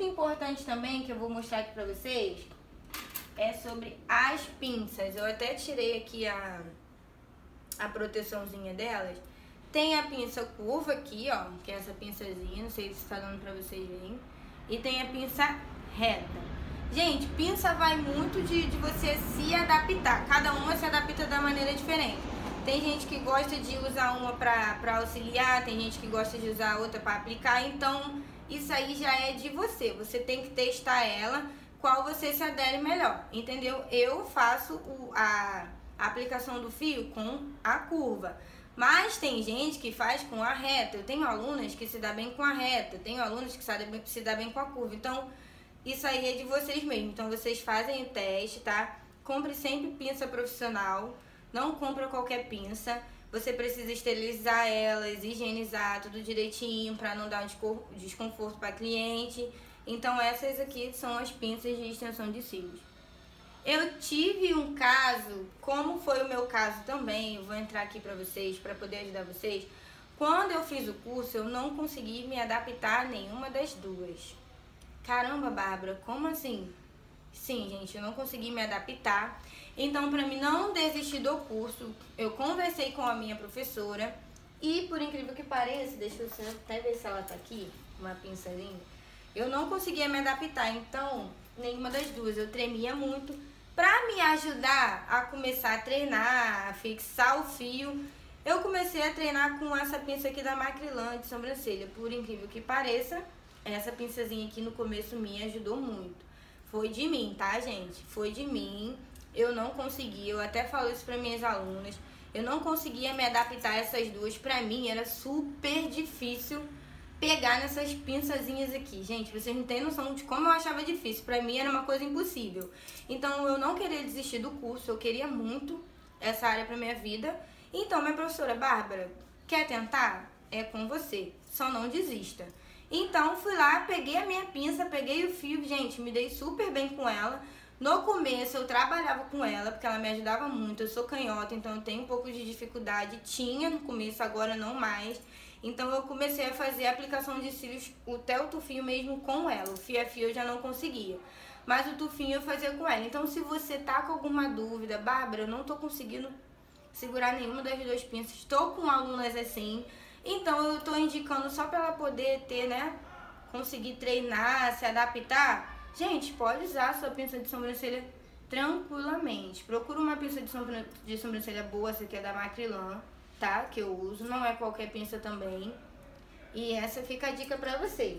muito importante também, que eu vou mostrar aqui pra vocês, é sobre as pinças. Eu até tirei aqui a, a proteçãozinha delas. Tem a pinça curva aqui, ó, que é essa pinçazinha, não sei se está dando pra vocês verem. E tem a pinça reta. Gente, pinça vai muito de, de você se adaptar. Cada uma se adapta da maneira diferente. Tem gente que gosta de usar uma pra auxiliar, tem gente que gosta de usar outra pra aplicar. Então, isso aí já é de você. Você tem que testar ela, qual você se adere melhor, entendeu? Eu faço o, a, a aplicação do fio com a curva. Mas tem gente que faz com a reta. Eu tenho alunas que se dá bem com a reta, tenho alunos que se dá bem com a curva. Então, isso aí é de vocês mesmo. Então, vocês fazem o teste, tá? Compre sempre pinça profissional. Não compra qualquer pinça. Você precisa esterilizar elas, higienizar tudo direitinho para não dar desconforto para cliente. Então, essas aqui são as pinças de extensão de cílios. Eu tive um caso, como foi o meu caso também, eu vou entrar aqui para vocês, para poder ajudar vocês. Quando eu fiz o curso, eu não consegui me adaptar a nenhuma das duas. Caramba, Bárbara, como assim? Sim, gente, eu não consegui me adaptar. Então, para mim não desistir do curso, eu conversei com a minha professora e, por incrível que pareça, deixa eu até ver se ela tá aqui, uma pincelinha. Eu não conseguia me adaptar, então, nenhuma das duas. Eu tremia muito. Pra me ajudar a começar a treinar, a fixar o fio, eu comecei a treinar com essa pinça aqui da Macrilan de sobrancelha. Por incrível que pareça, essa pinçazinha aqui no começo me ajudou muito. Foi de mim, tá, gente? Foi de mim. Eu não consegui, eu até falo isso para minhas alunas. Eu não conseguia me adaptar a essas duas. Pra mim era super difícil pegar nessas pinçazinhas aqui. Gente, vocês não têm noção de como eu achava difícil. Pra mim era uma coisa impossível. Então eu não queria desistir do curso, eu queria muito essa área pra minha vida. Então, minha professora Bárbara, quer tentar? É com você. Só não desista. Então fui lá, peguei a minha pinça, peguei o fio, gente, me dei super bem com ela. No começo eu trabalhava com ela, porque ela me ajudava muito. Eu sou canhota, então eu tenho um pouco de dificuldade. Tinha no começo, agora não mais. Então eu comecei a fazer a aplicação de cílios, até o tufinho mesmo com ela. O fio a fio eu já não conseguia. Mas o tufinho eu fazia com ela. Então se você tá com alguma dúvida, Bárbara, eu não tô conseguindo segurar nenhuma das duas pinças. Estou com alunas assim. Então eu tô indicando só para ela poder ter, né? Conseguir treinar, se adaptar. Gente, pode usar a sua pinça de sobrancelha tranquilamente. Procura uma pinça de, de sobrancelha boa, essa aqui é da Macrilan, tá? Que eu uso. Não é qualquer pinça também. E essa fica a dica pra vocês.